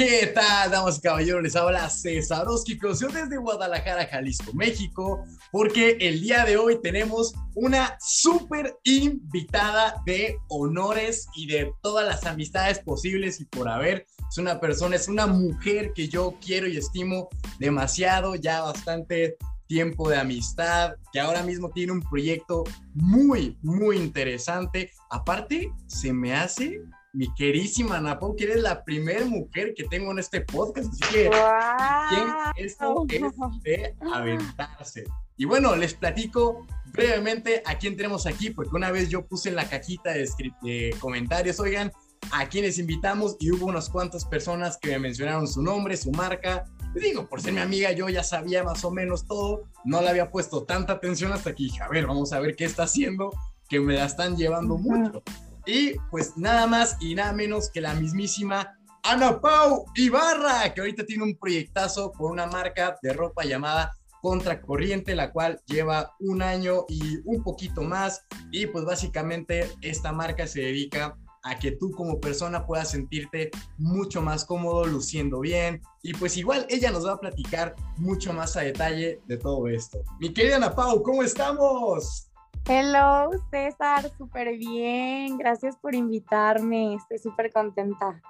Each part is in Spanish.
¿Qué tal, damas y caballeros? Les habla César Oskikosio desde Guadalajara, Jalisco, México, porque el día de hoy tenemos una súper invitada de honores y de todas las amistades posibles y por haber. Es una persona, es una mujer que yo quiero y estimo demasiado, ya bastante tiempo de amistad, que ahora mismo tiene un proyecto muy, muy interesante. Aparte, se me hace mi querísima Napo, que eres la primera mujer que tengo en este podcast, así que esto es de aventarse. Y bueno, les platico brevemente a quién tenemos aquí, porque una vez yo puse en la cajita de, de comentarios, oigan, a quienes invitamos y hubo unas cuantas personas que me mencionaron su nombre, su marca. Les digo, por ser mi amiga, yo ya sabía más o menos todo, no le había puesto tanta atención hasta dije, a ver, vamos a ver qué está haciendo, que me la están llevando mucho. Y pues nada más y nada menos que la mismísima Ana Pau Ibarra, que ahorita tiene un proyectazo por una marca de ropa llamada Contracorriente, la cual lleva un año y un poquito más. Y pues básicamente esta marca se dedica a que tú como persona puedas sentirte mucho más cómodo, luciendo bien. Y pues igual ella nos va a platicar mucho más a detalle de todo esto. Mi querida Ana Pau, ¿cómo estamos? Hello, César, súper bien. Gracias por invitarme. Estoy súper contenta.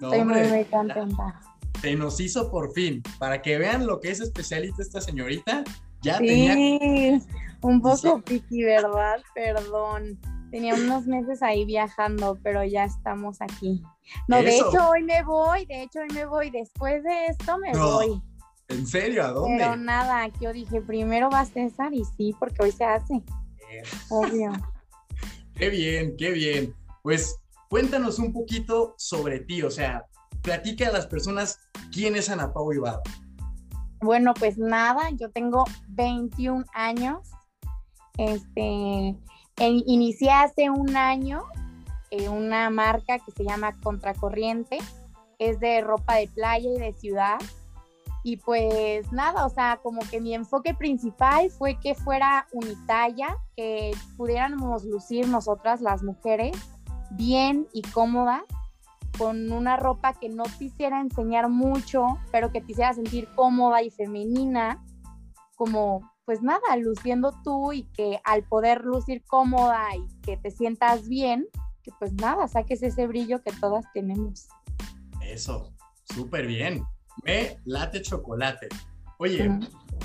Estoy muy, muy contenta. Se nos hizo por fin. Para que vean lo que es especialista esta señorita, ya sí, tenía. Un poco piqui, ¿verdad? Perdón. Tenía unos meses ahí viajando, pero ya estamos aquí. No, de hecho hoy me voy, de hecho hoy me voy. Después de esto me voy. ¿En serio? ¿A dónde? Pero nada, yo dije, primero va César y sí, porque hoy se hace. Obvio. qué bien, qué bien. Pues cuéntanos un poquito sobre ti, o sea, platica a las personas quién es Ana Pau Ibarra. Bueno, pues nada, yo tengo 21 años. Este, inicié hace un año en una marca que se llama Contracorriente. Es de ropa de playa y de ciudad. Y pues nada, o sea, como que mi enfoque principal fue que fuera unitalla, que pudiéramos lucir nosotras las mujeres bien y cómoda, con una ropa que no te hiciera enseñar mucho, pero que te hiciera sentir cómoda y femenina, como pues nada, luciendo tú y que al poder lucir cómoda y que te sientas bien, que pues nada, saques ese brillo que todas tenemos. Eso, súper bien me late chocolate. Oye,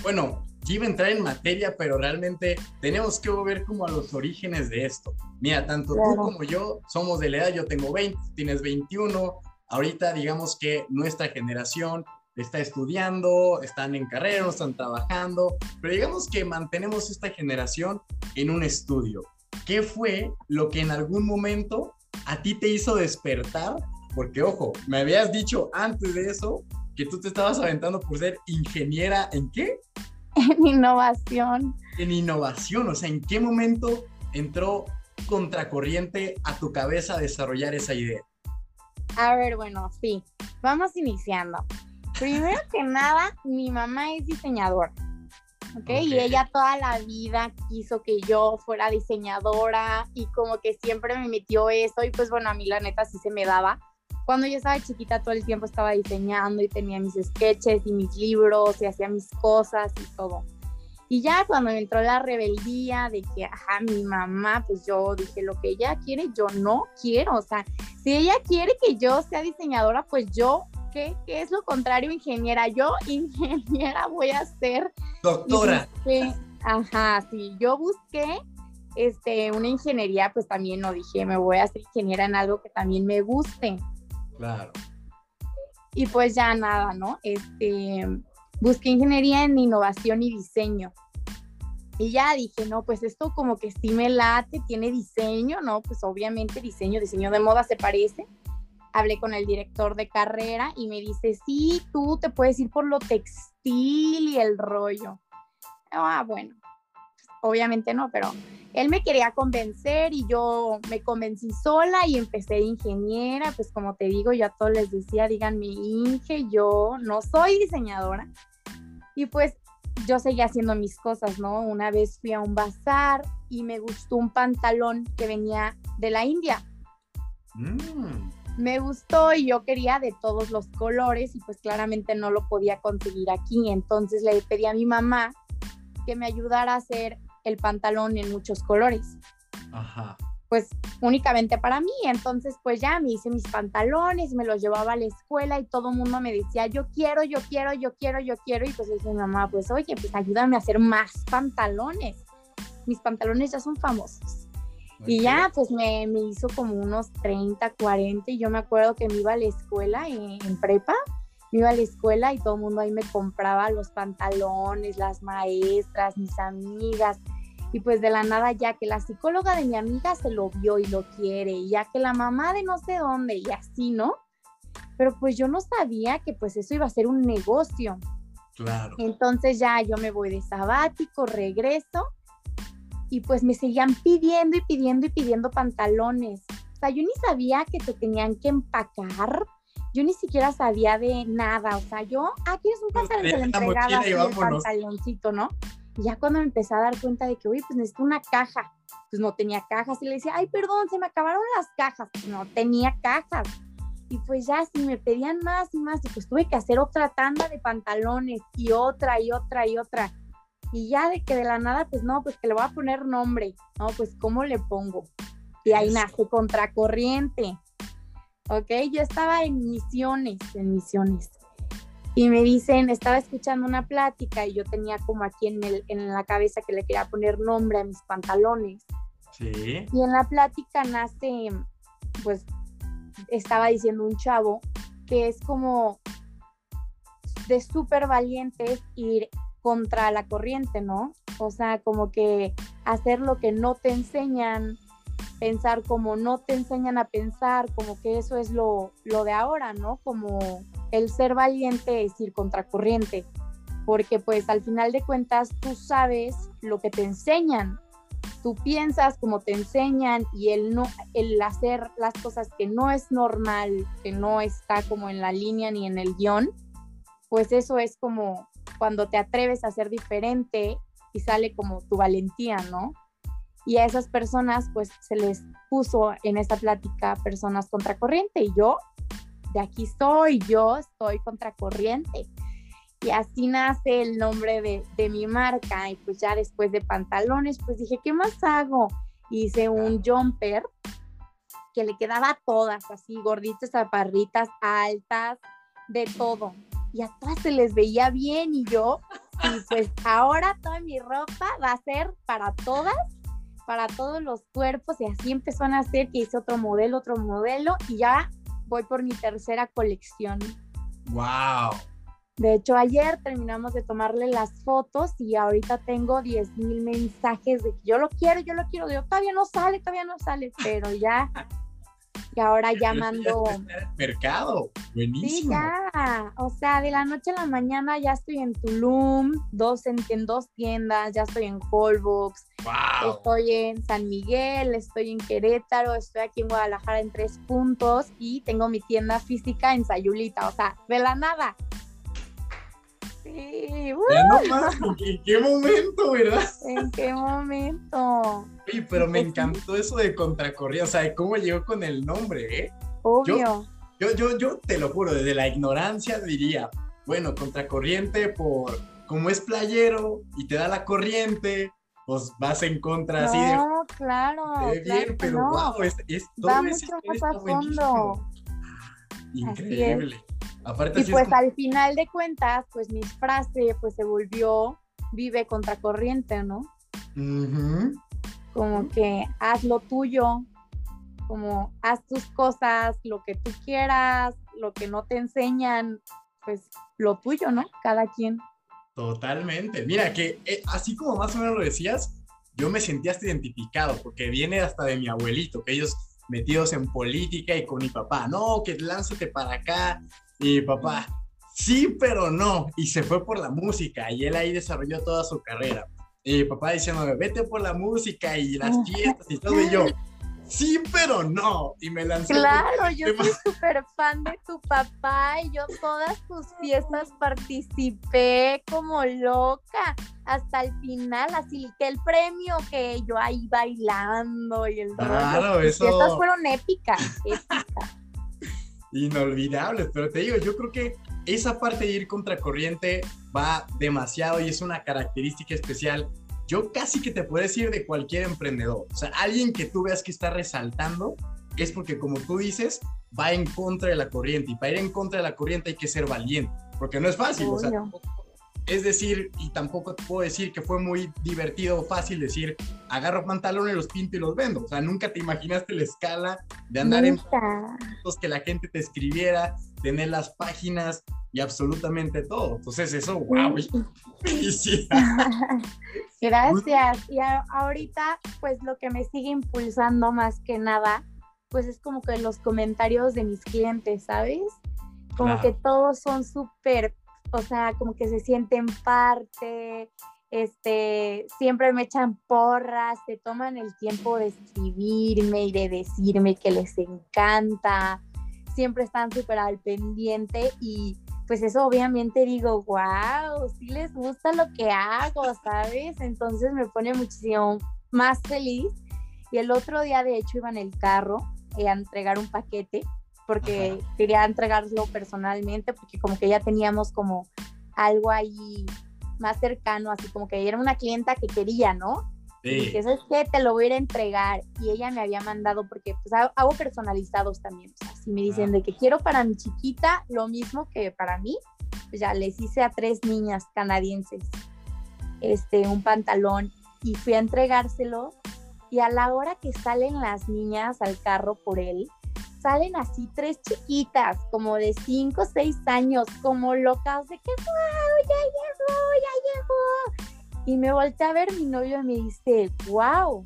bueno, yo iba a entrar en materia, pero realmente tenemos que volver como a los orígenes de esto. Mira, tanto tú como yo somos de la edad, yo tengo 20, tienes 21, ahorita digamos que nuestra generación está estudiando, están en carrera, están trabajando, pero digamos que mantenemos esta generación en un estudio. ¿Qué fue lo que en algún momento a ti te hizo despertar? Porque, ojo, me habías dicho antes de eso que tú te estabas aventando por ser ingeniera en qué? En innovación. En innovación, o sea, ¿en qué momento entró contracorriente a tu cabeza a desarrollar esa idea? A ver, bueno, sí, vamos iniciando. Primero que nada, mi mamá es diseñadora. ¿okay? Y ella toda la vida quiso que yo fuera diseñadora y como que siempre me metió eso y pues bueno, a mí la neta sí se me daba cuando yo estaba chiquita todo el tiempo estaba diseñando y tenía mis sketches y mis libros y hacía mis cosas y todo. Y ya cuando me entró la rebeldía de que, ajá, mi mamá, pues yo dije, lo que ella quiere, yo no quiero. O sea, si ella quiere que yo sea diseñadora, pues yo, ¿qué, qué es lo contrario, ingeniera? Yo, ingeniera, voy a ser... Doctora. ajá, sí, yo busqué este, una ingeniería, pues también no dije, me voy a hacer ingeniera en algo que también me guste. Claro. Y pues ya nada, ¿no? Este, busqué ingeniería en innovación y diseño. Y ya dije, no, pues esto como que sí me late, tiene diseño, ¿no? Pues obviamente diseño, diseño de moda se parece. Hablé con el director de carrera y me dice, sí, tú te puedes ir por lo textil y el rollo. Ah, bueno, obviamente no, pero él me quería convencer y yo me convencí sola y empecé de ingeniera, pues como te digo, yo a todos les decía, díganme Inge, yo no soy diseñadora. Y pues yo seguía haciendo mis cosas, ¿no? Una vez fui a un bazar y me gustó un pantalón que venía de la India. Mm. me gustó y yo quería de todos los colores y pues claramente no lo podía conseguir aquí. Entonces le pedí a mi mamá que me ayudara a hacer el pantalón en muchos colores. Ajá. Pues únicamente para mí. Entonces pues ya me hice mis pantalones, me los llevaba a la escuela y todo el mundo me decía, yo quiero, yo quiero, yo quiero, yo quiero. Y pues le dije mamá, pues oye, pues ayúdame a hacer más pantalones. Mis pantalones ya son famosos. Y ya, pues me, me, hizo como unos 30, 40 y yo me acuerdo que me iba a la escuela en, en prepa, me iba a la escuela y todo el mundo ahí me compraba los pantalones, las maestras, mis amigas. Y pues de la nada ya que la psicóloga de mi amiga se lo vio y lo quiere, y ya que la mamá de no sé dónde y así, ¿no? Pero pues yo no sabía que pues eso iba a ser un negocio. Claro. Entonces ya yo me voy de sabático, regreso y pues me seguían pidiendo y pidiendo y pidiendo pantalones. O sea, yo ni sabía que se tenían que empacar. Yo ni siquiera sabía de nada. O sea, yo, aquí ah, es un pantalón, se le entregaba así el pantaloncito, ¿no? Y ya cuando me empecé a dar cuenta de que, oye, pues necesito una caja. Pues no tenía cajas. Y le decía, ay, perdón, se me acabaron las cajas. Pues no tenía cajas. Y pues ya, si me pedían más y más, y pues tuve que hacer otra tanda de pantalones y otra y otra y otra. Y ya de que de la nada, pues no, pues que le voy a poner nombre, ¿no? Pues ¿cómo le pongo? Y ahí nace Contracorriente. ¿Ok? Yo estaba en misiones, en misiones. Y me dicen, estaba escuchando una plática y yo tenía como aquí en, el, en la cabeza que le quería poner nombre a mis pantalones. Sí. Y en la plática nace, pues, estaba diciendo un chavo que es como de súper valientes ir contra la corriente, ¿no? O sea, como que hacer lo que no te enseñan, pensar como no te enseñan a pensar, como que eso es lo, lo de ahora, ¿no? Como el ser valiente es ir contra corriente, porque pues al final de cuentas tú sabes lo que te enseñan, tú piensas como te enseñan y el no el hacer las cosas que no es normal, que no está como en la línea ni en el guion, pues eso es como cuando te atreves a ser diferente y sale como tu valentía, ¿no? Y a esas personas pues se les puso en esta plática personas contracorriente y yo de aquí soy, yo estoy contracorriente. Y así nace el nombre de, de, mi marca. Y pues ya después de pantalones, pues dije, ¿qué más hago? Hice un jumper que le quedaba a todas, así gorditas, zaparritas, altas, de todo y a todas se les veía bien y yo, y pues ahora toda mi ropa va a ser para todas, para todos los cuerpos y así empezó a nacer que hice otro modelo, otro modelo y ya voy por mi tercera colección. ¡Wow! De hecho, ayer terminamos de tomarle las fotos y ahorita tengo 10 mil mensajes de que yo lo quiero, yo lo quiero. Yo todavía no sale, todavía no sale, pero ya y ahora ya mando... mercado, buenísimo. Sí, ya, o sea, de la noche a la mañana ya estoy en Tulum, dos en, dos tiendas, ya estoy en Holbox, wow. estoy en San Miguel, estoy en Querétaro, estoy aquí en Guadalajara en tres puntos y tengo mi tienda física en Sayulita, o sea, de la nada. Sí, ¿en qué momento, verdad? ¿En qué momento? Sí, pero me encantó eso de contracorriente, o sea, cómo llegó con el nombre, ¿eh? Obvio. Yo, yo, yo, te lo juro, desde la ignorancia diría, bueno, contracorriente por como es playero y te da la corriente, pues vas en contra así de. No, claro. bien, pero wow, es, es todo Va mucho más a fondo. Increíble. Aparte, y pues al final de cuentas, pues mi frase pues se volvió vive contracorriente, ¿no? Como que haz lo tuyo, como haz tus cosas, lo que tú quieras, lo que no te enseñan, pues lo tuyo, ¿no? Cada quien. Totalmente. Mira, que eh, así como más o menos lo decías, yo me sentía hasta identificado, porque viene hasta de mi abuelito, que ellos metidos en política y con mi papá, no, que lánzate para acá, y papá, sí, pero no. Y se fue por la música y él ahí desarrolló toda su carrera. Y papá diciendo, vete por la música y las fiestas y todo. Y yo, sí, pero no. Y me lancé. Claro, yo soy súper fan de tu papá y yo todas tus fiestas participé como loca hasta el final, así que el premio que yo ahí bailando y el Claro, eso. Las fiestas fueron épicas, épicas. Inolvidables, pero te digo, yo creo que esa parte de ir contracorriente va demasiado y es una característica especial. Yo casi que te puedo decir de cualquier emprendedor, o sea, alguien que tú veas que está resaltando es porque como tú dices, va en contra de la corriente y para ir en contra de la corriente hay que ser valiente, porque no es fácil, es decir, y tampoco te puedo decir que fue muy divertido o fácil decir, agarro pantalones, los pinto y los vendo. O sea, nunca te imaginaste la escala de andar en en que la gente te escribiera, tener las páginas y absolutamente todo. Entonces, eso, wow. Gracias. Y ahorita, pues lo que me sigue impulsando más que nada, pues es como que los comentarios de mis clientes, ¿sabes? Como que todos son súper o sea, como que se sienten parte, este, siempre me echan porras, se toman el tiempo de escribirme y de decirme que les encanta, siempre están súper al pendiente y pues eso obviamente digo, wow, sí les gusta lo que hago, ¿sabes? Entonces me pone muchísimo más feliz. Y el otro día, de hecho, iba en el carro eh, a entregar un paquete porque quería entregarlo personalmente, porque como que ya teníamos como algo ahí más cercano, así como que era una clienta que quería, ¿no? Sí. Y eso es que te lo voy a ir a entregar. Y ella me había mandado, porque pues hago personalizados también. O sea, si me dicen de que quiero para mi chiquita lo mismo que para mí, pues ya les hice a tres niñas canadienses este, un pantalón y fui a entregárselo. Y a la hora que salen las niñas al carro por él, salen así tres chiquitas, como de cinco o seis años, como locas de que, wow, ya llegó, ya llegó. Y me volteé a ver mi novio y me dice, wow,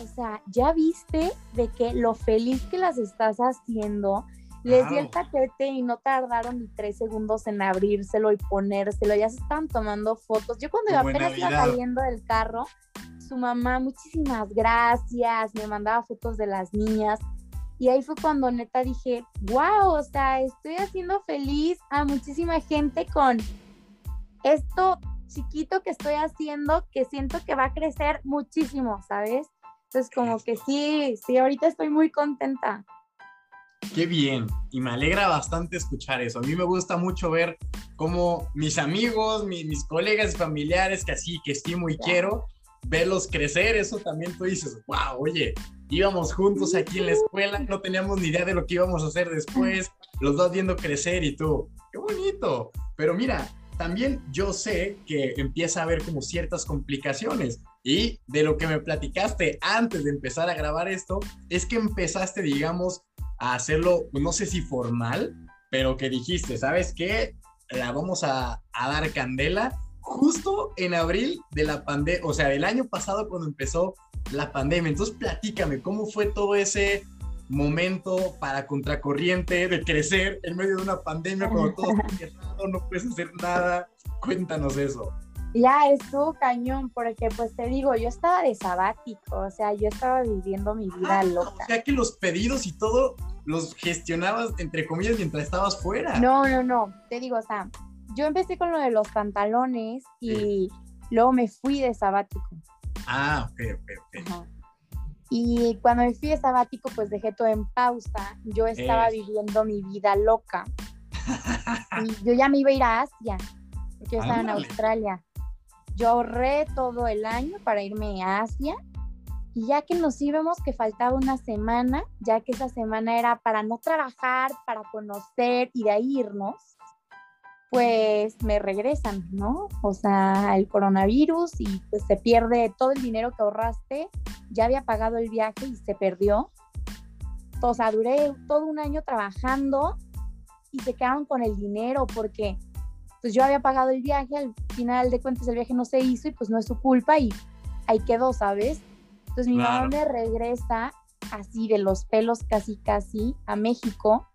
o sea, ya viste de que lo feliz que las estás haciendo. Les di el paquete y no tardaron ni tres segundos en abrírselo y ponérselo. Ya se estaban tomando fotos. Yo cuando apenas iba saliendo del carro, su mamá, muchísimas gracias, me mandaba fotos de las niñas. Y ahí fue cuando neta dije, wow, o sea, estoy haciendo feliz a muchísima gente con esto chiquito que estoy haciendo, que siento que va a crecer muchísimo, ¿sabes? Entonces como que sí, sí, ahorita estoy muy contenta. Qué bien, y me alegra bastante escuchar eso. A mí me gusta mucho ver cómo mis amigos, mis colegas familiares que así, que estimo y quiero, verlos crecer, eso también tú dices, wow, oye, íbamos juntos aquí en la escuela, no teníamos ni idea de lo que íbamos a hacer después, los dos viendo crecer y tú, qué bonito. Pero mira, también yo sé que empieza a haber como ciertas complicaciones y de lo que me platicaste antes de empezar a grabar esto, es que empezaste, digamos, a hacerlo, no sé si formal, pero que dijiste, ¿sabes qué? La vamos a, a dar candela justo en abril de la pandemia, o sea, del año pasado cuando empezó la pandemia. Entonces, platícame, ¿cómo fue todo ese momento para contracorriente de crecer en medio de una pandemia cuando todo está cerrado, no puedes hacer nada? Cuéntanos eso. Ya estuvo cañón, porque pues te digo, yo estaba de sabático, o sea, yo estaba viviendo mi vida ah, loca. O sea que los pedidos y todo los gestionabas, entre comillas, mientras estabas fuera. No, no, no, te digo, o sea, yo empecé con lo de los pantalones y luego me fui de sabático. Ah, ok, ok, ok. Y cuando me fui de sabático, pues dejé todo en pausa. Yo estaba viviendo mi vida loca. y yo ya me iba a ir a Asia, porque yo estaba en Australia. Yo ahorré todo el año para irme a Asia. Y ya que nos íbamos, que faltaba una semana, ya que esa semana era para no trabajar, para conocer y de ahí irnos, pues me regresan, ¿no? O sea, el coronavirus y pues se pierde todo el dinero que ahorraste, ya había pagado el viaje y se perdió. O sea, duré todo un año trabajando y se quedaron con el dinero porque pues yo había pagado el viaje, al final de cuentas el viaje no se hizo y pues no es su culpa y ahí quedó, ¿sabes? Entonces mi mamá me regresa así de los pelos casi casi a México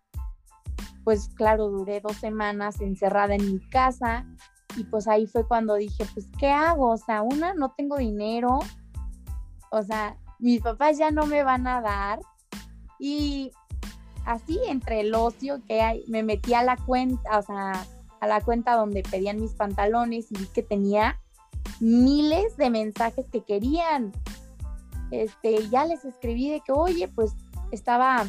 pues claro, duré dos semanas encerrada en mi casa y pues ahí fue cuando dije, pues, ¿qué hago? O sea, una, no tengo dinero, o sea, mis papás ya no me van a dar y así entre el ocio que hay, me metí a la cuenta, o sea, a la cuenta donde pedían mis pantalones y vi que tenía miles de mensajes que querían. Este, ya les escribí de que, oye, pues estaba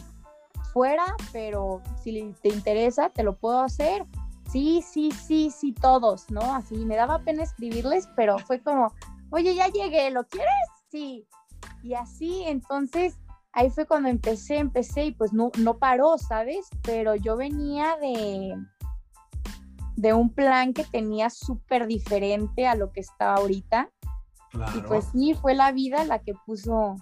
afuera, pero si te interesa, te lo puedo hacer. Sí, sí, sí, sí, todos, ¿no? Así me daba pena escribirles, pero fue como, oye, ya llegué, ¿lo quieres? Sí. Y así, entonces, ahí fue cuando empecé, empecé y pues no, no paró, ¿sabes? Pero yo venía de, de un plan que tenía súper diferente a lo que estaba ahorita. Y pues sí, fue la vida la que puso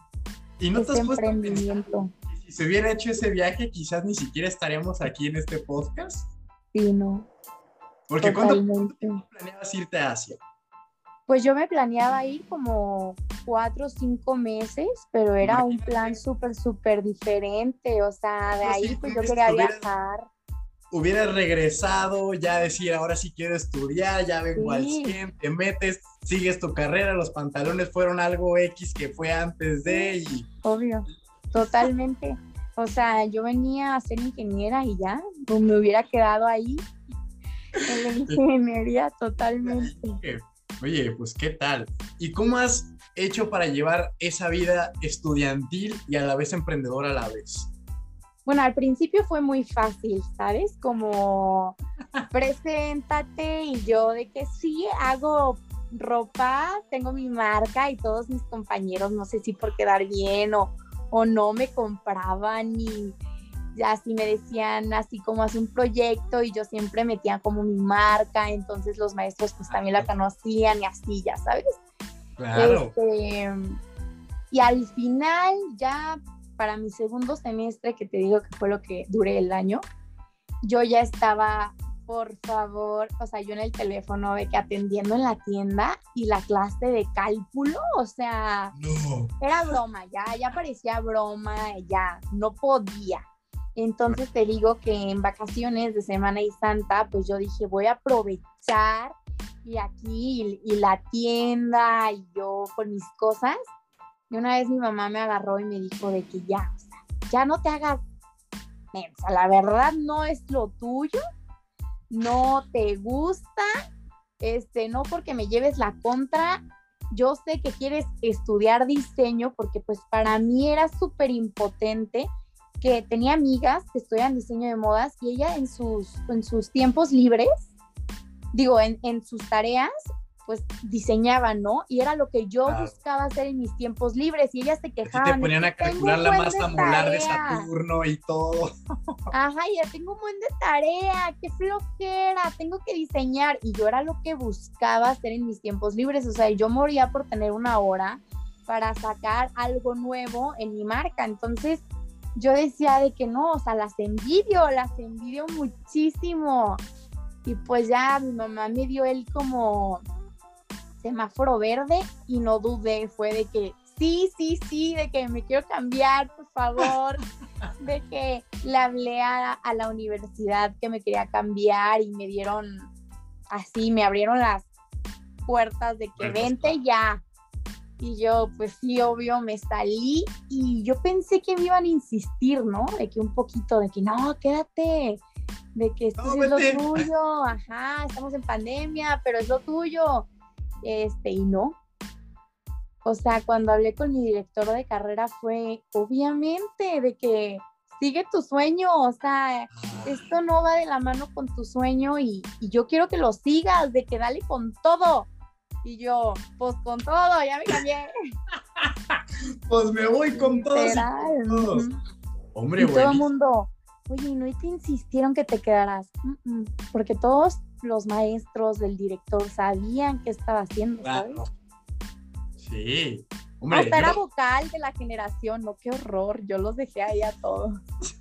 ¿Y no ese emprendimiento. Si se hubiera hecho ese viaje, quizás ni siquiera estaríamos aquí en este podcast. Sí, no. Porque ¿cuándo planeabas irte a Asia? Pues yo me planeaba ir como cuatro o cinco meses, pero era un plan súper, súper diferente. O sea, de ahí pues yo quería viajar. Hubieras regresado, ya decir, ahora sí quiero estudiar, ya vengo al 100, te metes, sigues tu carrera, los pantalones fueron algo X que fue antes de y... Obvio, totalmente. O sea, yo venía a ser ingeniera y ya, pues, me hubiera quedado ahí en la ingeniería totalmente. Oye, pues qué tal. ¿Y cómo has hecho para llevar esa vida estudiantil y a la vez emprendedora a la vez? Bueno, al principio fue muy fácil, ¿sabes? Como preséntate y yo de que sí hago ropa, tengo mi marca y todos mis compañeros, no sé si por quedar bien o, o no me compraban y ya así me decían así como hace un proyecto y yo siempre metía como mi marca, entonces los maestros pues también la conocían y así, ya sabes. Claro. Este, y al final ya para mi segundo semestre, que te digo que fue lo que duré el año, yo ya estaba, por favor, o sea, yo en el teléfono de que atendiendo en la tienda y la clase de cálculo, o sea, era broma, ya, ya parecía broma, ya, no podía. Entonces te digo que en vacaciones de Semana y Santa, pues yo dije, voy a aprovechar y aquí y, la tienda y yo con mis cosas. Y una vez mi mamá me agarró y me dijo de que ya, o sea, ya no te hagas mensa, la verdad no es lo tuyo, no te gusta, este, no porque me lleves la contra, yo sé que quieres estudiar diseño porque pues para mí era súper impotente que tenía amigas que estudian diseño de modas y ella en sus, en sus tiempos libres, digo, en, en sus tareas, pues diseñaba, ¿no? Y era lo que yo buscaba hacer en mis tiempos libres y ellas se quejaban. te ponían a calcular la masa molar de Saturno y todo. Ajá, ya tengo un buen de tarea, qué flojera, tengo que diseñar. Y yo era lo que buscaba hacer en mis tiempos libres, o sea, yo moría por tener una hora para sacar algo nuevo en mi marca. Entonces, yo decía de que no, o sea, las envidio, las envidio muchísimo. Y pues ya mi mamá me dio él como semáforo verde y no dudé, fue de que sí, sí, sí, de que me quiero cambiar, por favor, de que le hablé a, la universidad que me quería cambiar y me dieron así, me abrieron las puertas de que vente ya, y yo, pues sí, obvio, me salí y yo pensé que me iban a insistir, ¿no? De que un poquito, de que no, quédate, de que esto es lo tuyo, ajá, estamos en pandemia, pero es lo tuyo. Este, y no. O sea, cuando hablé con mi director de carrera fue, obviamente, de que sigue tu sueño, o sea, esto no va de la mano con tu sueño y, y yo quiero que lo sigas, de que dale con todo. Y yo, pues con todo, ya me cambié. pues me voy con todos. Hombre, y todo el mundo, oye, ¿no te insistieron que te quedaras? porque todos los maestros del director sabían qué estaba haciendo, ¿sabes? Sí. Hombre, Hasta era vocal de la generación, no, qué horror. Yo los dejé ahí a todos.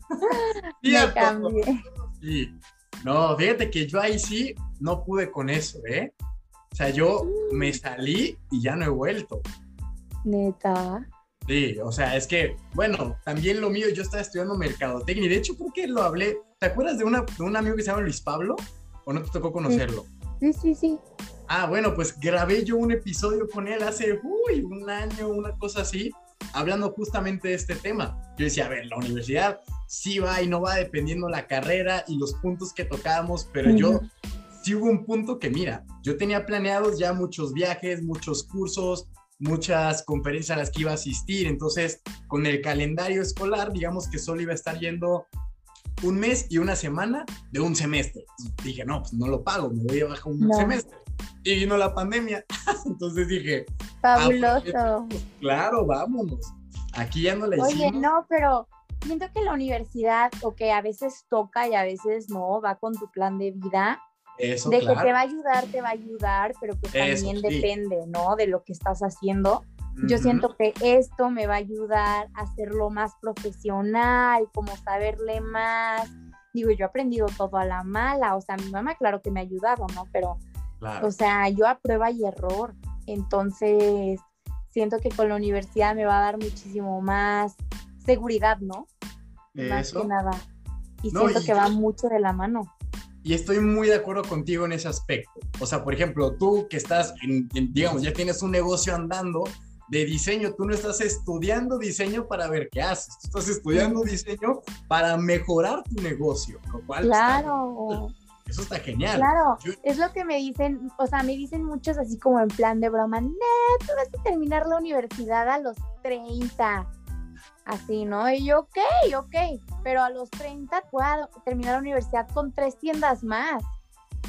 me cambié. Sí. No, fíjate que yo ahí sí no pude con eso, ¿eh? O sea, yo me salí y ya no he vuelto. Neta. Sí, o sea, es que, bueno, también lo mío, yo estaba estudiando mercadotecnia y de hecho creo que lo hablé. ¿Te acuerdas de, una, de un amigo que se llama Luis Pablo? ¿O no te tocó conocerlo? Sí, sí, sí. Ah, bueno, pues grabé yo un episodio con él hace, uy, un año, una cosa así, hablando justamente de este tema. Yo decía, a ver, la universidad sí va y no va dependiendo la carrera y los puntos que tocábamos, pero yo sí hubo un punto que, mira, yo tenía planeados ya muchos viajes, muchos cursos, muchas conferencias a las que iba a asistir, entonces con el calendario escolar, digamos que solo iba a estar yendo un mes y una semana de un semestre. Dije, no, pues no lo pago, me voy a bajar un semestre. Y vino la pandemia. Entonces dije, fabuloso. Pues, claro, vámonos. Aquí ya no le Oye, no, pero siento que la universidad, o que a veces toca y a veces no, va con tu plan de vida. Eso, de que te va a ayudar, te va a ayudar, pero pues también depende, ¿no? De lo que estás haciendo. Yo siento que esto me va a ayudar a hacerlo más profesional, como saberle más. Digo, yo he aprendido todo a la mala, o sea, mi mamá claro que me ha ayudado, ¿no? Pero, o sea, yo a prueba y error. Entonces, siento que con la universidad me va a dar muchísimo más seguridad, ¿no? Más que nada. Y siento que va mucho de la mano. Y estoy muy de acuerdo contigo en ese aspecto. O sea, por ejemplo, tú que estás, en, digamos, ya tienes un negocio andando de diseño, tú no estás estudiando diseño para ver qué haces, tú estás estudiando diseño para mejorar tu negocio, lo cual claro. eso está genial. Claro, es lo que me dicen, o sea, me dicen muchos así como en plan de broma, no, tú vas a terminar la universidad a los 30 así, ¿no? Y yo, ok, ok, pero a los 30 puedo terminar la universidad con tres tiendas más.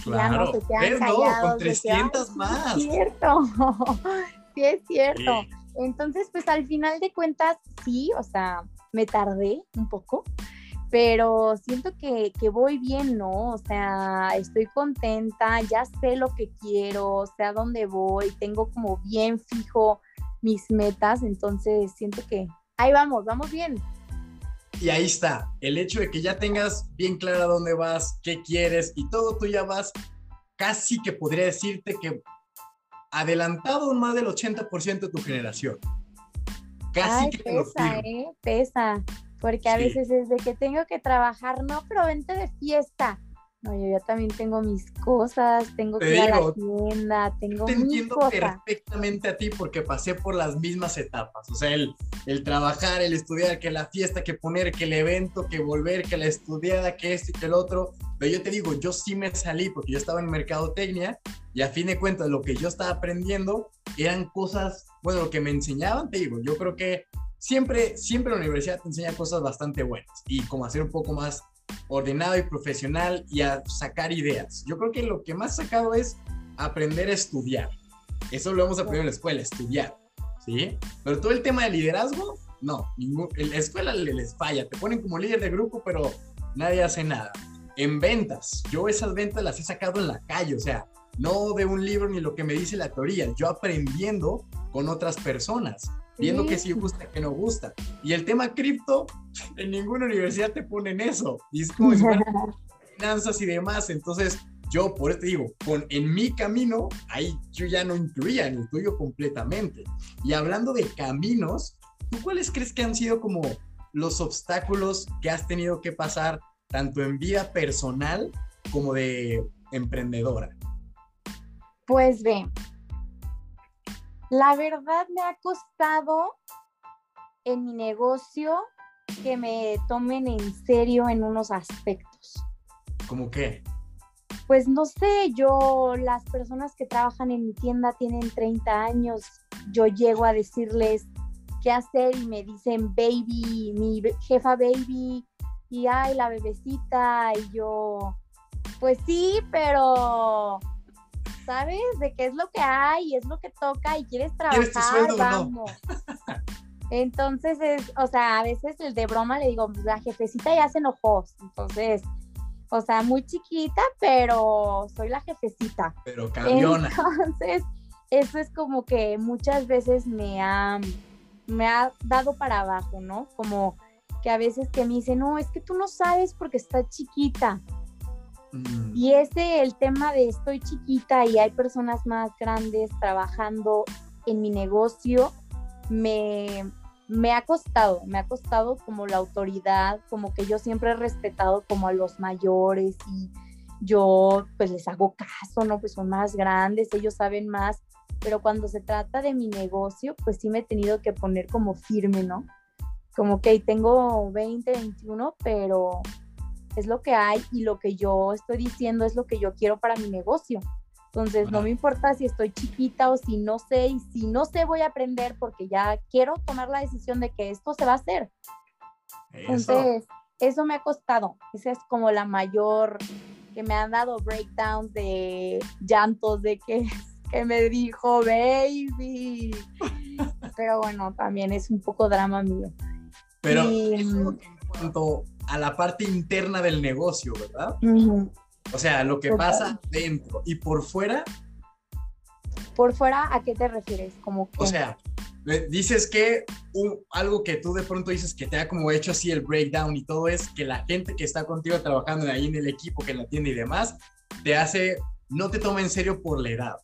Claro, ya no se quedan callados. con 300 más. Sí, es cierto, sí es cierto. Entonces, pues al final de cuentas, sí, o sea, me tardé un poco, pero siento que, que, voy bien, ¿no? O sea, estoy contenta, ya sé lo que quiero, sé a dónde voy, tengo como bien fijo mis metas, entonces siento que, ahí vamos, vamos bien. Y ahí está, el hecho de que ya tengas bien clara dónde vas, qué quieres y todo, tú ya vas casi que podría decirte que adelantado más del 80% de tu generación. Casi que pesa, eh, pesa, porque a veces es de que tengo que trabajar, no, pero vente de fiesta. No, yo ya también tengo mis cosas, tengo que ir a la tienda, tengo te entiendo perfectamente a ti porque pasé por las mismas etapas. O sea, el, el trabajar, el estudiar, que la fiesta, que poner, que el evento, que volver, que la estudiada, que esto y que el otro. Pero yo te digo, yo sí me salí porque yo estaba en mercadotecnia y a fin de cuentas lo que yo estaba aprendiendo eran cosas, bueno, lo que me enseñaban, te digo, yo creo que siempre, siempre la universidad te enseña cosas bastante buenas y como hacer un poco más ordenado y profesional y a sacar ideas. Yo creo que lo que más sacado es aprender a estudiar. Eso lo hemos aprendido en la escuela, estudiar. ¿Sí? Pero todo el tema de liderazgo, no. en la escuela les falla. Te ponen como líder de grupo, pero nadie hace nada. En ventas, yo esas ventas las he sacado en la calle, o sea, no de un libro ni lo que me dice la teoría, yo aprendiendo con otras personas viendo que sí gusta, que no gusta. Y el tema cripto, en ninguna universidad te ponen eso. Y es como si finanzas y demás. Entonces, yo por eso te digo, con, en mi camino, ahí yo ya no incluía el tuyo completamente. Y hablando de caminos, ¿tú cuáles crees que han sido como los obstáculos que has tenido que pasar tanto en vida personal como de emprendedora? Pues ve, la verdad me ha costado en mi negocio que me tomen en serio en unos aspectos. ¿Cómo qué? Pues no sé, yo, las personas que trabajan en mi tienda tienen 30 años, yo llego a decirles qué hacer y me dicen baby, mi jefa baby, y ay, la bebecita, y yo, pues sí, pero ¿sabes? De qué es lo que hay, es lo que toca y quieres trabajar, vamos. Entonces es, o sea, a veces el de broma le digo, la jefecita ya se enojó, entonces, o sea, muy chiquita, pero soy la jefecita. Pero cambiona. Entonces, eso es como que muchas veces me ha, me ha dado para abajo, ¿no? Como que a veces que me dicen, no, es que tú no sabes porque está chiquita. Mm. Y ese, el tema de estoy chiquita y hay personas más grandes trabajando en mi negocio, me, me ha costado, me ha costado como la autoridad, como que yo siempre he respetado como a los mayores y yo pues les hago caso, ¿no? Pues son más grandes, ellos saben más, pero cuando se trata de mi negocio, pues sí me he tenido que poner como firme, ¿no? Como que tengo 20, 21, pero es lo que hay y lo que yo estoy diciendo es lo que yo quiero para mi negocio. Entonces, no me importa si estoy chiquita o si no sé, y si no sé, voy a aprender porque ya quiero tomar la decisión de que esto se va a hacer. Entonces, eso me ha costado. Esa es como la mayor que me han dado breakdowns de llantos de que, que me dijo baby. Pero bueno, también es un poco drama mío. Pero en cuanto a la parte interna del negocio, ¿verdad? O sea, lo que pasa dentro y por fuera. ¿Por fuera a qué te refieres? Como O sea, dices que algo que tú de pronto dices que te ha como hecho así el breakdown y todo es que la gente que está contigo trabajando ahí en el equipo, que la tiene y demás, te hace, no te toma en serio por la edad.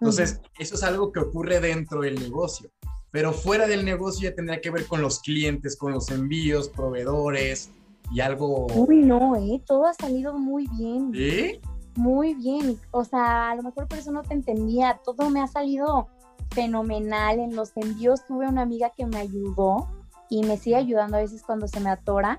Entonces, eso es algo que ocurre dentro del negocio. Pero fuera del negocio ya tendría que ver con los clientes, con los envíos, proveedores, y algo... Uy, no, ¿eh? Todo ha salido muy bien. ¿Sí? Muy bien. O sea, a lo mejor por eso no te entendía. Todo me ha salido fenomenal. En los envíos tuve una amiga que me ayudó y me sigue ayudando a veces cuando se me atora.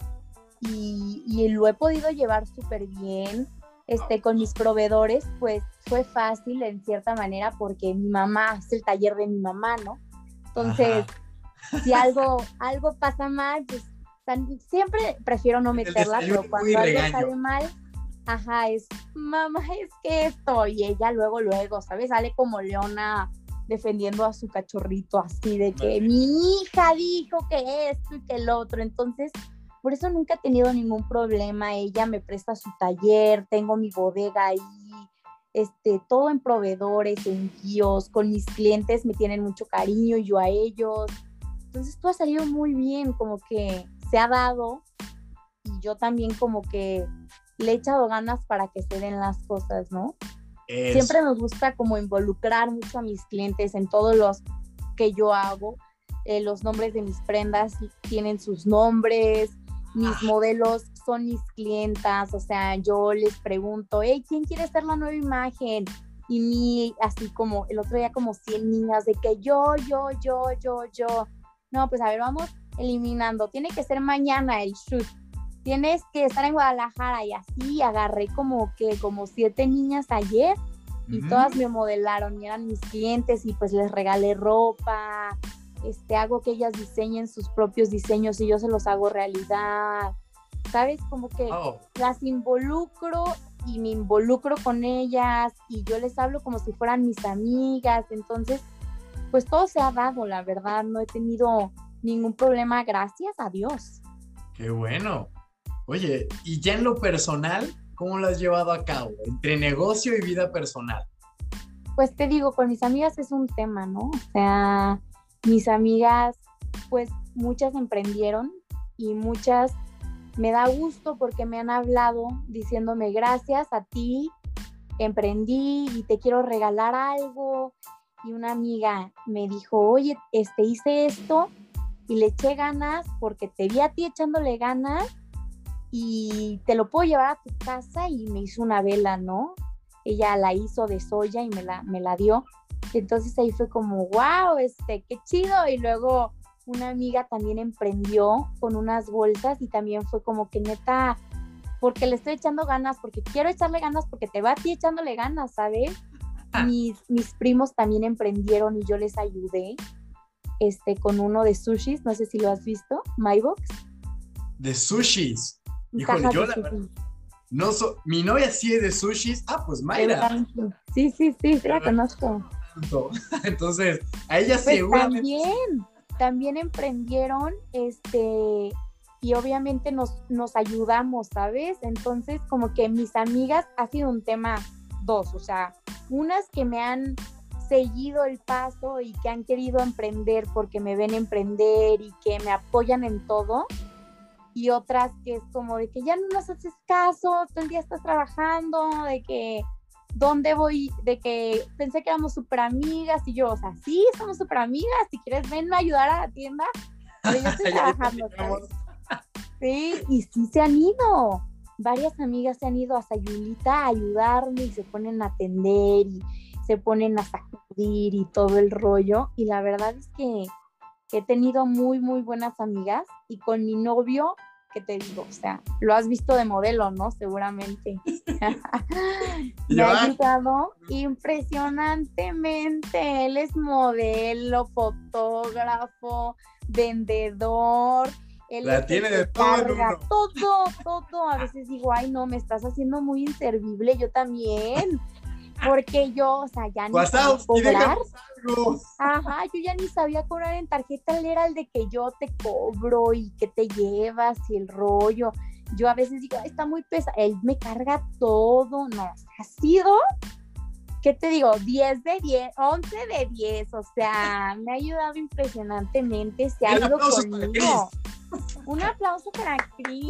Y, y lo he podido llevar súper bien. Este, con mis proveedores, pues fue fácil en cierta manera porque mi mamá es el taller de mi mamá, ¿no? Entonces, si algo, algo pasa mal, pues siempre prefiero no meterla, pero cuando algo sale mal, ajá, es, mamá, es que esto, y ella luego, luego, ¿sabes? Sale como leona defendiendo a su cachorrito así de que mi hija dijo que esto y que el otro, entonces por eso nunca he tenido ningún problema, ella me presta su taller, tengo mi bodega ahí, este, todo en proveedores, envíos, con mis clientes me tienen mucho cariño y yo a ellos, entonces todo ha salido muy bien, como que se ha dado y yo también como que le he echado ganas para que se den las cosas, ¿no? Siempre nos gusta como involucrar mucho a mis clientes en todos los que yo hago. Eh, los nombres de mis prendas tienen sus nombres, mis ah. modelos son mis clientas, o sea, yo les pregunto, hey, ¿quién quiere ser la nueva imagen? Y mi, así como el otro día como 100 niñas de que yo, yo, yo, yo, yo. No, pues a ver, vamos eliminando. Tiene que ser mañana el shoot. Tienes que estar en Guadalajara y así agarré como que como siete niñas ayer y todas me modelaron y eran mis clientes y pues les regalé ropa. Este, hago que ellas diseñen sus propios diseños y yo se los hago realidad. ¿Sabes? Como que oh. las involucro y me involucro con ellas y yo les hablo como si fueran mis amigas. Entonces, pues todo se ha dado, la verdad. No he tenido ningún problema, gracias a Dios. Qué bueno. Oye, y ya en lo personal, ¿cómo lo has llevado a cabo? Entre negocio y vida personal. Pues te digo, con mis amigas es un tema, ¿no? O sea, mis amigas, pues muchas emprendieron y muchas me da gusto porque me han hablado diciéndome gracias a ti, emprendí y te quiero regalar algo. Y una amiga me dijo, oye, este, hice esto y le eché ganas porque te vi a ti echándole ganas y te lo puedo llevar a tu casa y me hizo una vela, ¿no? Ella la hizo de soya y me la, me la dio. Entonces ahí fue como, wow, este, qué chido. Y luego una amiga también emprendió con unas bolsas y también fue como que neta, porque le estoy echando ganas, porque quiero echarle ganas, porque te va a ti echándole ganas, ¿sabes? Ah. Mis, mis primos también emprendieron y yo les ayudé este, con uno de sushis, no sé si lo has visto, MyBox. De sushis. Híjole, yo la verdad, no so, mi novia sí es de sushis. Ah, pues Mayra. Sí, sí, sí, sí la conozco. Entonces, a ella pues También, también emprendieron, este, y obviamente nos, nos ayudamos, ¿sabes? Entonces, como que mis amigas ha sido un tema dos, o sea, unas que me han seguido el paso y que han querido emprender porque me ven emprender y que me apoyan en todo. Y otras que es como de que ya no nos haces caso, todo el día estás trabajando, de que dónde voy, de que pensé que éramos súper amigas y yo, o sea, sí, somos súper amigas, si quieres venme a ayudar a la tienda, pero yo estoy trabajando, Sí, y sí se han ido. Varias amigas se han ido a Sayulita a ayudarme y se ponen a atender y se ponen a sacudir y todo el rollo. Y la verdad es que he tenido muy, muy buenas amigas y con mi novio ¿qué te digo? O sea, lo has visto de modelo, ¿no? Seguramente. Me ha ayudado impresionantemente. Él es modelo, fotógrafo, vendedor. Él La tiene de todo, todo, todo. A veces digo, ay, no, me estás haciendo muy inservible, yo también. Porque yo, o sea, ya ni sabía cobrar. Ajá, yo ya ni sabía cobrar en tarjeta, él era el de que yo te cobro y que te llevas y el rollo. Yo a veces digo, está muy pesado, él me carga todo, no, ha sido, ¿qué te digo? 10 de 10, 11 de 10, o sea, me ha ayudado impresionantemente, se ha ido conmigo. Un aplauso para Cris.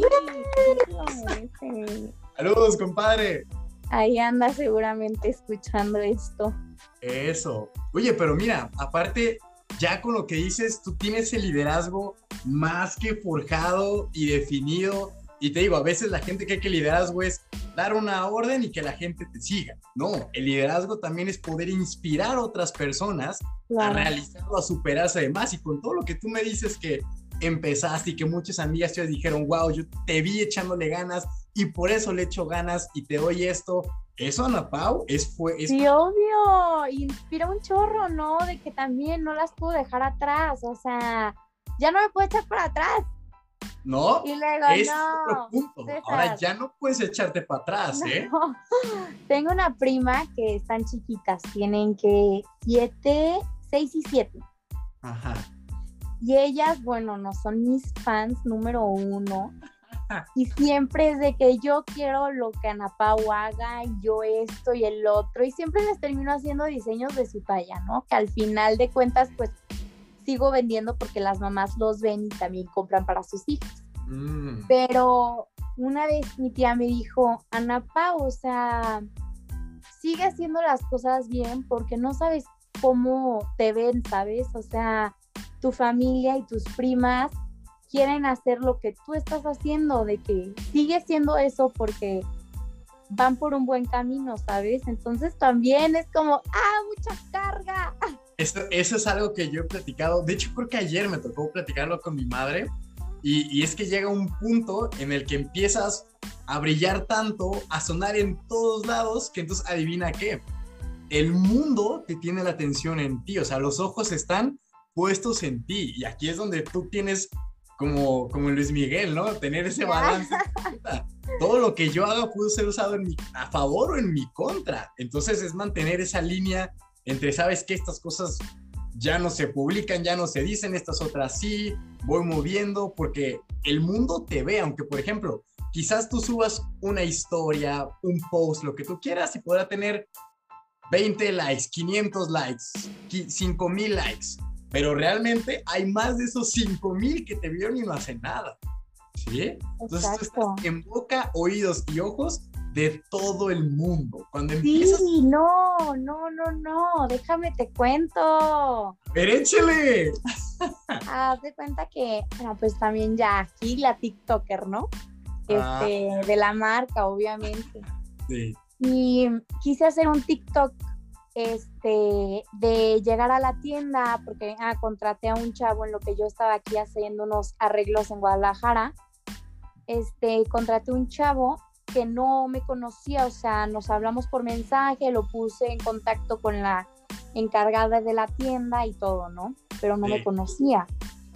Saludos, compadre ahí anda seguramente escuchando esto. Eso. Oye, pero mira, aparte, ya con lo que dices, tú tienes el liderazgo más que forjado y definido. Y te digo, a veces la gente cree que el liderazgo es dar una orden y que la gente te siga. No, el liderazgo también es poder inspirar a otras personas a realizarlo, a superarse además. Y con todo lo que tú me dices que empezaste y que muchas amigas te dijeron, wow, yo te vi echándole ganas y por eso le echo ganas y te doy esto. Eso, Ana Pau, es fue. Sí, obvio. Inspira un chorro, ¿no? De que también no las puedo dejar atrás. O sea, ya no me puedo echar para atrás. No, y luego, es no, punto. Ahora ya no puedes echarte para atrás, ¿eh? Tengo una prima que están chiquitas, tienen que siete, seis y siete. Ajá. Y ellas, bueno, no son mis fans número uno. Y siempre es de que yo quiero lo que Ana Pau haga, yo esto y el otro. Y siempre les termino haciendo diseños de su talla, ¿no? Que al final de cuentas, pues sigo vendiendo porque las mamás los ven y también compran para sus hijos. Mm. Pero una vez mi tía me dijo, Ana Pau, o sea, sigue haciendo las cosas bien porque no sabes cómo te ven, ¿sabes? O sea, tu familia y tus primas quieren hacer lo que tú estás haciendo, de que sigue siendo eso porque van por un buen camino, ¿sabes? Entonces también es como, ah, mucha carga. Eso, eso es algo que yo he platicado, de hecho creo que ayer me tocó platicarlo con mi madre y, y es que llega un punto en el que empiezas a brillar tanto, a sonar en todos lados, que entonces adivina qué, el mundo te tiene la atención en ti, o sea, los ojos están puestos en ti. Y aquí es donde tú tienes, como, como Luis Miguel, ¿no? Tener ese balance. Todo lo que yo haga puede ser usado en mi, a favor o en mi contra. Entonces es mantener esa línea entre, sabes que estas cosas ya no se publican, ya no se dicen, estas otras sí, voy moviendo, porque el mundo te ve, aunque por ejemplo, quizás tú subas una historia, un post, lo que tú quieras y podrá tener 20 likes, 500 likes, 5000 likes, pero realmente hay más de esos 5000 que te vieron y no hacen nada. ¿Sí? Entonces tú estás en boca, oídos y ojos de todo el mundo. Cuando empiezas... Sí, no, no, no, no, déjame te cuento. Pero échale. Haz de cuenta que, bueno, pues también ya aquí la TikToker, ¿no? Ah. Este, de la marca, obviamente. Sí. Y quise hacer un TikTok este, de llegar a la tienda, porque ah, contraté a un chavo en lo que yo estaba aquí haciendo unos arreglos en Guadalajara, este, contraté un chavo que no me conocía, o sea, nos hablamos por mensaje, lo puse en contacto con la encargada de la tienda y todo, ¿no? Pero no me conocía.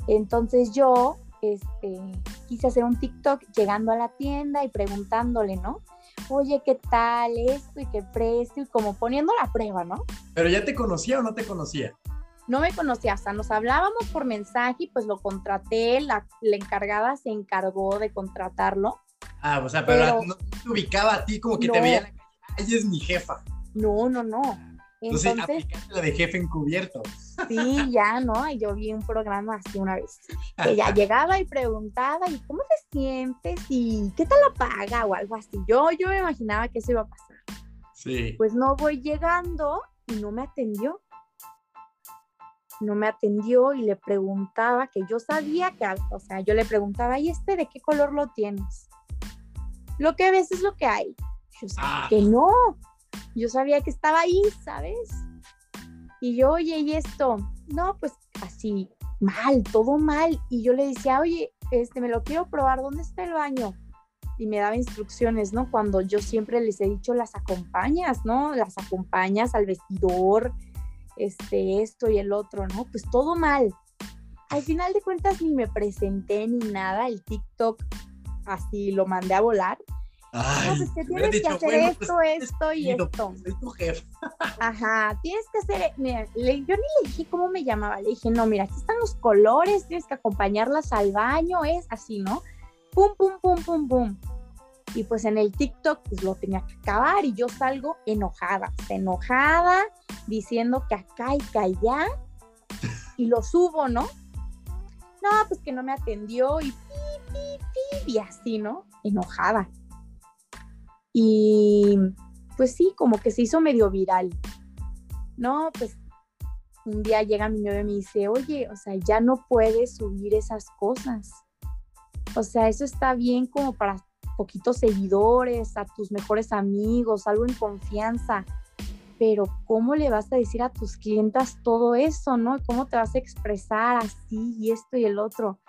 Entonces yo, este, quise hacer un TikTok llegando a la tienda y preguntándole, ¿no? Oye, ¿qué tal esto y qué precio? Y como poniendo la prueba, ¿no? ¿Pero ya te conocía o no te conocía? No me conocía, o sea, nos hablábamos por mensaje y pues lo contraté, la, encargada se encargó de contratarlo. Ah, o sea, pero, no te ubicaba a ti como que te veía la calle, ella es mi jefa. No, no, no. Entonces, Entonces la de jefe encubierto. Sí, ya, ¿no? Y yo vi un programa así una vez. Que ya llegaba y preguntaba, ¿y cómo te sientes? ¿Y qué tal la paga? O algo así. Yo, yo me imaginaba que eso iba a pasar. Sí. Pues no voy llegando y no me atendió. No me atendió y le preguntaba que yo sabía que, o sea, yo le preguntaba, ¿y este de qué color lo tienes? Lo que ves es lo que hay. Yo sabía ah. que no. Yo sabía que estaba ahí, ¿sabes? Y yo, oye, ¿y esto? No, pues así, mal, todo mal. Y yo le decía, oye, este, me lo quiero probar, ¿dónde está el baño? Y me daba instrucciones, ¿no? Cuando yo siempre les he dicho, las acompañas, ¿no? Las acompañas al vestidor, este, esto y el otro, ¿no? Pues todo mal. Al final de cuentas ni me presenté ni nada, el TikTok así lo mandé a volar. Ay, no, pues que tienes que hacer bueno, esto, pues, esto y Soy esto. tu jefe. Ajá, tienes que hacer, mira, le- yo ni le dije cómo me llamaba, le dije, no, mira, aquí están los colores, tienes que acompañarlas al baño, es así, ¿no? Pum, pum, pum, pum, pum. Y pues en el TikTok, pues lo tenía que acabar y yo salgo enojada, enojada, diciendo que acá y que allá, y lo subo, ¿no? No, pues que no me atendió y pi, pi, pi, y así, ¿no? Enojada. Y pues sí, como que se hizo medio viral. No, pues un día llega mi novio y me dice, oye, o sea, ya no puedes subir esas cosas. O sea, eso está bien como para poquitos seguidores, a tus mejores amigos, algo en confianza. Pero ¿cómo le vas a decir a tus clientas todo eso, no? ¿Cómo te vas a expresar así y esto y el otro?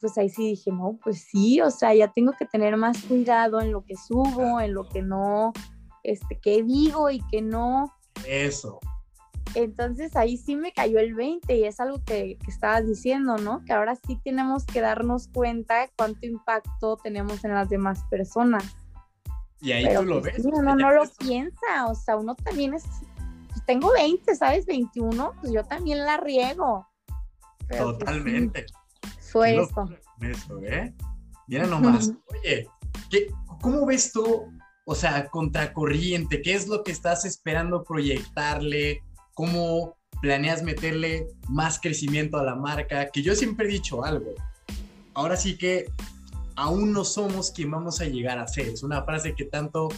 Pues ahí sí dije, no, pues sí, o sea, ya tengo que tener más cuidado en lo que subo, en lo que no, este, qué digo y qué no. Eso. Entonces ahí sí me cayó el 20 y es algo que, que estabas diciendo, ¿no? Que ahora sí tenemos que darnos cuenta cuánto impacto tenemos en las demás personas. Y ahí Pero tú lo pues, ves. uno no lo ves- piensa, o sea, uno también es, pues, tengo 20, ¿sabes? 21, pues yo también la riego. Pero, pues, Totalmente. Fue Qué Eso, ¿eh? Mira nomás. Oye, ¿qué, ¿cómo ves tú, o sea, contracorriente? ¿Qué es lo que estás esperando proyectarle? ¿Cómo planeas meterle más crecimiento a la marca? Que yo siempre he dicho algo. Ahora sí que aún no somos quien vamos a llegar a ser. Es una frase que tanto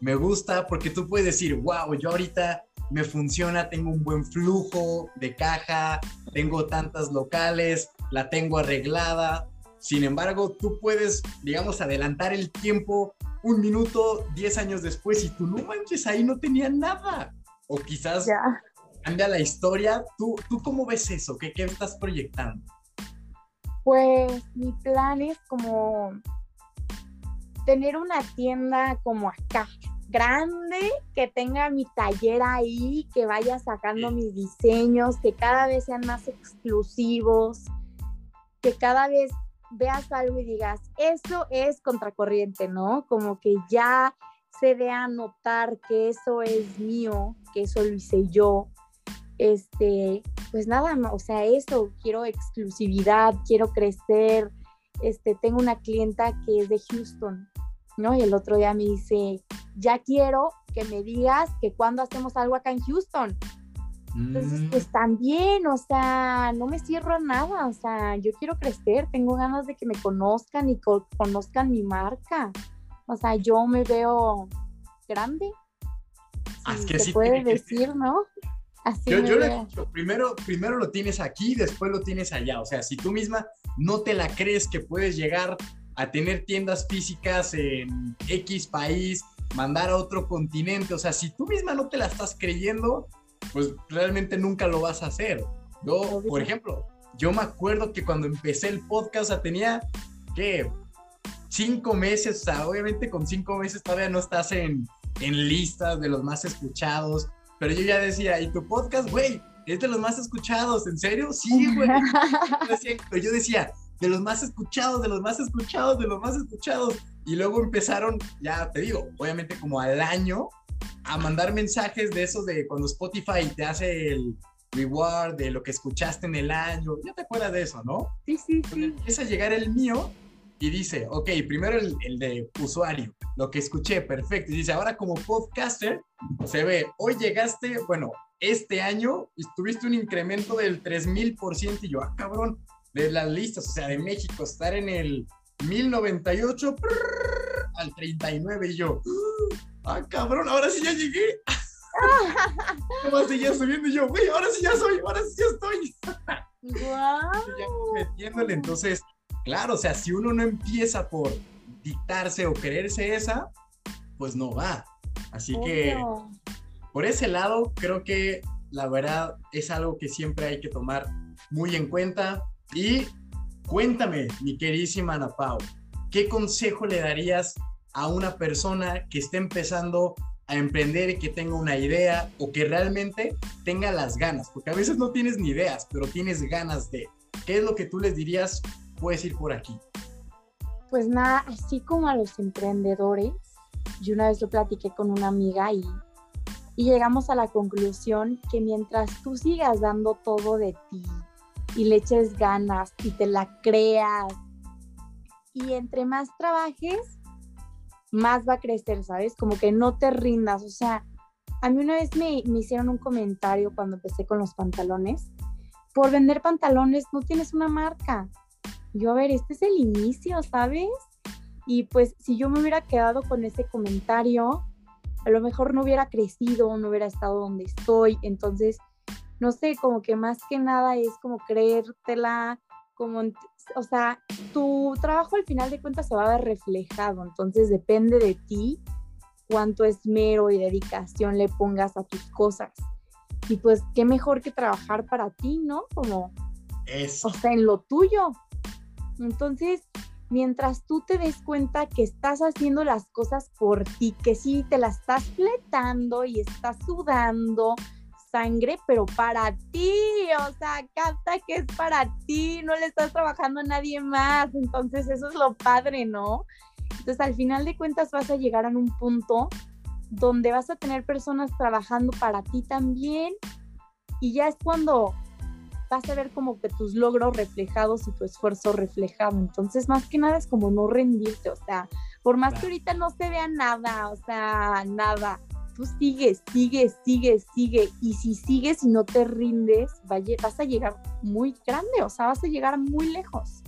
me gusta porque tú puedes decir, wow, yo ahorita me funciona, tengo un buen flujo de caja, tengo tantas locales, la tengo arreglada. Sin embargo, tú puedes, digamos, adelantar el tiempo un minuto, diez años después y tú no manches, ahí no tenía nada. O quizás Ya. cambia la historia. ¿Tú, ¿Tú cómo ves eso? ¿Qué, qué estás proyectando? Pues mi plan es como tener una tienda como acá, grande, que tenga mi taller ahí, que vaya sacando mis diseños, que cada vez sean más exclusivos, que cada vez veas algo y digas, eso es contracorriente, ¿no? Como que ya se dé a notar que eso es mío, que eso lo hice yo. Este, pues nada, o sea, eso, quiero exclusividad, quiero crecer. Este, tengo una clienta que es de Houston, ¿no? Y el otro día me dice, ya quiero que me digas que cuando hacemos algo acá en Houston. Entonces, Mm, pues también, o sea, no me cierro a nada, o sea, yo quiero crecer, tengo ganas de que me conozcan y co- conozcan mi marca. O sea, yo me veo grande. Es si que se así puede que decir, ¿no? Así Yo, yo le he dicho, primero, primero lo tienes aquí, después lo tienes allá. O sea, si tú misma no te la crees que puedes llegar a tener tiendas físicas en X país, mandar a otro continente, o sea, si tú misma no te la estás creyendo, pues realmente nunca lo vas a hacer. Yo, por ejemplo, yo me acuerdo que cuando empecé el podcast, o sea, tenía, ¿qué? Cinco meses, o sea, obviamente con cinco meses todavía no estás en, en listas de los más escuchados, pero yo ya decía, ¿y tu podcast, güey? Es de los más escuchados, ¿en serio? Sí, güey. Pero yo decía, de los más escuchados, de los más escuchados, de los más escuchados. Y luego empezaron, ya te digo, obviamente como al año, a mandar mensajes de esos de cuando Spotify te hace el reward de lo que escuchaste en el año. Ya te acuerdas de eso, ¿no? Sí, sí, sí. empieza a llegar el mío y dice, ok, primero el, el de usuario, lo que escuché, perfecto. Y dice, ahora como podcaster, se ve, hoy llegaste, bueno, este año tuviste un incremento del 3000% y yo, ah, cabrón, de las listas, o sea, de México, estar en el 1098 prrr, al 39 y yo, ah, cabrón, ahora sí ya llegué. ¿Cómo seguía subiendo y yo, güey, ahora sí ya soy, ahora sí ya estoy. Guau. ya metiéndole. Entonces, claro, o sea, si uno no empieza por dictarse o creerse esa, pues no va. Así que Obvio. por ese lado, creo que la verdad es algo que siempre hay que tomar muy en cuenta. Y Cuéntame, mi queridísima Ana Pau, ¿qué consejo le darías a una persona que esté empezando a emprender y que tenga una idea o que realmente tenga las ganas? Porque a veces no tienes ni ideas, pero tienes ganas de. ¿Qué es lo que tú les dirías? Puedes ir por aquí. Pues nada, así como a los emprendedores, yo una vez lo platiqué con una amiga y, y llegamos a la conclusión que mientras tú sigas dando todo de ti y le eches ganas y te la creas y entre más trabajes, más va a crecer, ¿sabes? Como que no te rindas. O sea, a mí una vez me, me hicieron un comentario cuando empecé con los pantalones. Por vender pantalones no tienes una marca. Yo, a ver, este es el inicio, ¿sabes? Y pues si yo me hubiera quedado con ese comentario, a lo mejor no hubiera crecido, no hubiera estado donde estoy. Entonces, no sé, como que más que nada es como creértela, como, o sea, tu trabajo al final de cuentas se va a ver reflejado. Entonces, depende de ti cuánto esmero y dedicación le pongas a tus cosas. Y pues, qué mejor que trabajar para ti, ¿no? Como, Eso. o sea, en lo tuyo. Entonces, mientras tú te des cuenta que estás haciendo las cosas por ti, que sí te las estás fletando y estás sudando sangre, pero para ti, o sea, capta que es para ti, no le estás trabajando a nadie más, entonces eso es lo padre, ¿no? Entonces al final de cuentas vas a llegar a un punto donde vas a tener personas trabajando para ti también y ya es cuando vas a ver como que tus logros reflejados y tu esfuerzo reflejado. Entonces, más que nada es como no rendirte, o sea, por más que ahorita no se vea nada, o sea, nada, tú sigues, sigues, sigues, sigue. Y si sigues y no te rindes, vas a llegar muy grande, o sea, vas a llegar muy lejos.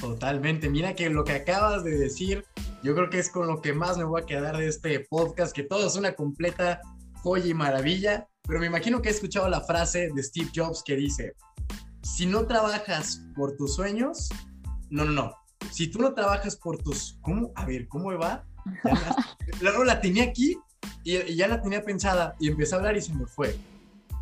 Totalmente. Mira que lo que acabas de decir, yo creo que es con lo que más me voy a quedar de este podcast, que todo es una completa joya y maravilla. Pero me imagino que he escuchado la frase de Steve Jobs que dice, si no trabajas por tus sueños, no, no, no. Si tú no trabajas por tus... ¿Cómo? A ver, ¿cómo va? La, la, la tenía aquí y, ya la tenía pensada y empecé a hablar y se me fue.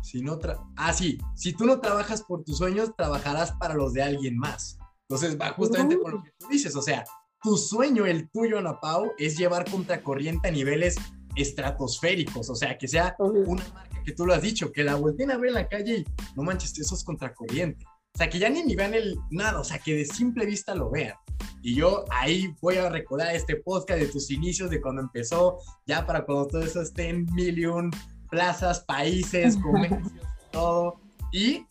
Si no ah, sí, si tú no trabajas por tus sueños, trabajarás para los de alguien más. Entonces va justamente por lo que tú dices, o sea, tu sueño, el tuyo, Ana Pau, es llevar contracorriente a niveles estratosféricos, o sea, que sea una marca que tú lo has dicho, que la volteen a ver en la calle y no manches, eso es contracorriente. O sea, que ya ni, ni vean el nada, o sea, que de simple vista lo vean. Y yo ahí voy a recordar este podcast de tus inicios, de cuando empezó, ya para cuando todo eso esté en million plazas, países, comercios, todo. Y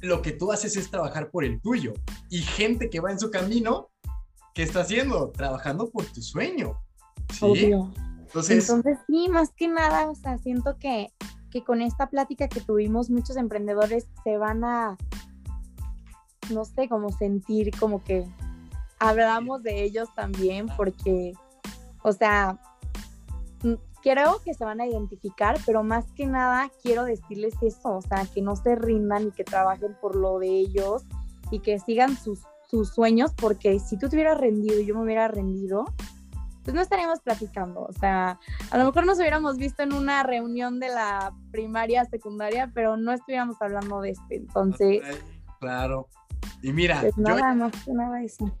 lo que tú haces es trabajar por el tuyo. Y gente que va en su camino, ¿qué está haciendo? Trabajando por tu sueño. ¿Sí? Obvio. Entonces, Entonces, sí, más que nada, o sea, siento que, que con esta plática que tuvimos, muchos emprendedores se van a, no sé, como sentir como que hablamos de ellos también, porque, o sea, creo que se van a identificar, pero más que nada quiero decirles eso, o sea, que no se rindan y que trabajen por lo de ellos y que sigan sus, sus sueños, porque si tú te hubieras rendido y yo me hubiera rendido, pues no estaríamos platicando. O sea, a lo mejor nos hubiéramos visto en una reunión de la primaria, secundaria, pero no estuviéramos hablando de este. Entonces. Claro. Y mira. Pues nada, más que nada eso.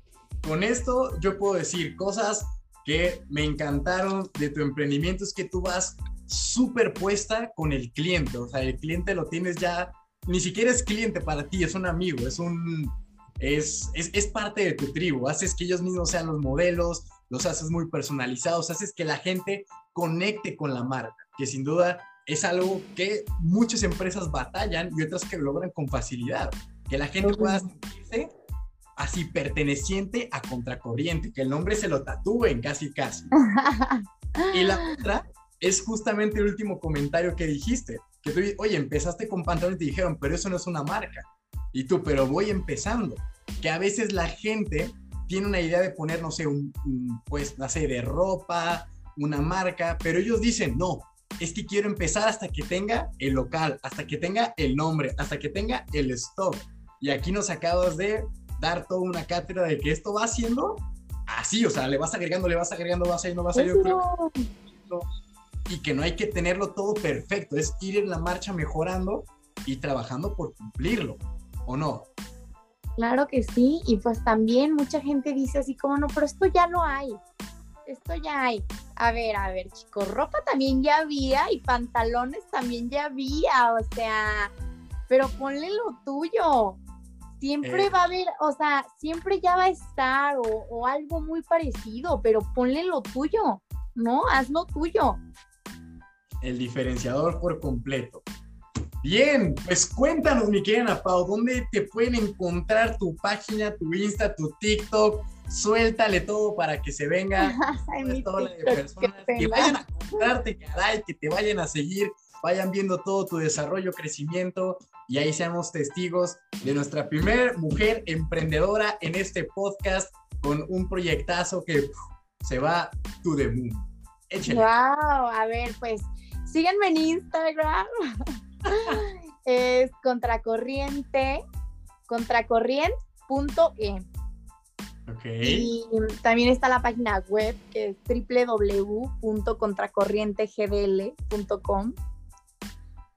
Con esto yo puedo decir cosas que me encantaron de tu emprendimiento, es que tú vas súper puesta con el cliente. O sea, el cliente lo tienes ya. Ni siquiera es cliente para ti, es un amigo, es un. Es, es, es parte de tu tribu. Haces que ellos mismos sean los modelos, los haces muy personalizados, haces que la gente conecte con la marca, que sin duda es algo que muchas empresas batallan y otras que logran con facilidad, que la gente pueda sentirse así perteneciente a contracorriente, que el nombre se lo tatúen casi casi. y la otra es justamente el último comentario que dijiste, que tú, oye, empezaste con pantalones y te dijeron, pero eso no es una marca. Y tú, pero voy empezando. Que a veces la gente tiene una idea de poner, no sé, un, pues, no sé, de ropa, una marca, pero ellos dicen, no, es que quiero empezar hasta que tenga el local, hasta que tenga el nombre, hasta que tenga el stock. Y aquí nos acabas de dar toda una cátedra de que esto va haciendo así, o sea, le vas agregando, le vas agregando, vas no vas a ir. Y que no hay que tenerlo todo perfecto, es ir en la marcha mejorando y trabajando por cumplirlo, ¿o no? Claro que sí, y pues también mucha gente dice así como, no, pero esto ya lo hay, esto ya hay. A ver, a ver, chicos, ropa también ya había y pantalones también ya había, o sea, pero ponle lo tuyo. Siempre Eh. va a haber, o sea, siempre ya va a estar o, o algo muy parecido, pero ponle lo tuyo, ¿no? Haz lo tuyo. El diferenciador por completo. Bien, pues cuéntanos, mi querida Ana Pau, ¿dónde te pueden encontrar tu página, tu Insta, tu TikTok? Suéltale todo para que se venga Ay, ola de TikTok, qué personas que vayan a comprarte, caray, que te vayan a seguir, vayan viendo todo tu desarrollo, crecimiento y ahí seamos testigos de nuestra primer mujer emprendedora en este podcast con un proyectazo que se va to the moon. Échale. Wow, a ver, pues síganme en Instagram. es contracorriente, contracorriente.e. Ok. Y también está la página web que es www.contracorrientegdl.com.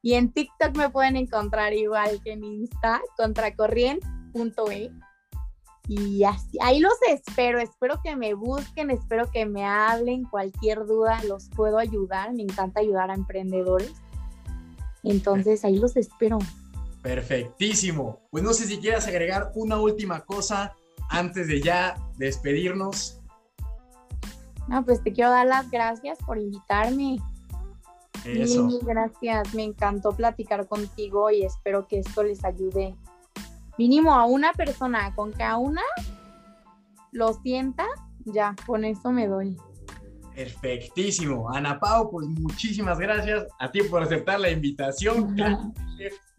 Y en TikTok me pueden encontrar igual que en Insta, contracorriente.e. Y así, ahí los espero, espero que me busquen, espero que me hablen, cualquier duda los puedo ayudar, me encanta ayudar a emprendedores. Entonces ahí los espero. Perfectísimo. Pues no sé si quieras agregar una última cosa antes de ya despedirnos. No, pues te quiero dar las gracias por invitarme. Eso. mil gracias. Me encantó platicar contigo y espero que esto les ayude mínimo a una persona, con que a una lo sienta, ya, con eso me doy. Perfectísimo. Ana Pau, pues muchísimas gracias a ti por aceptar la invitación.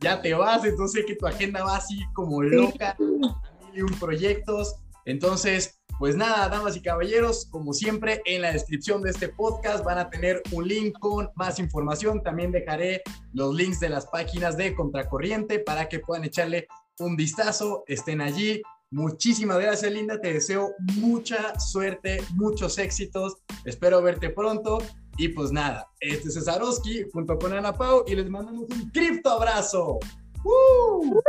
Ya te vas, entonces sé que tu agenda va así como loca, a mil y un proyectos. Entonces, pues nada, damas y caballeros, como siempre, en la descripción de este podcast van a tener un link con más información. También dejaré los links de las páginas de Contracorriente para que puedan echarle un vistazo, estén allí. Muchísimas gracias, Linda. Te deseo mucha suerte, muchos éxitos. Espero verte pronto. Y pues nada, este es Cesarowski junto con Ana Pau y les mandamos un cripto abrazo. ¡Uh!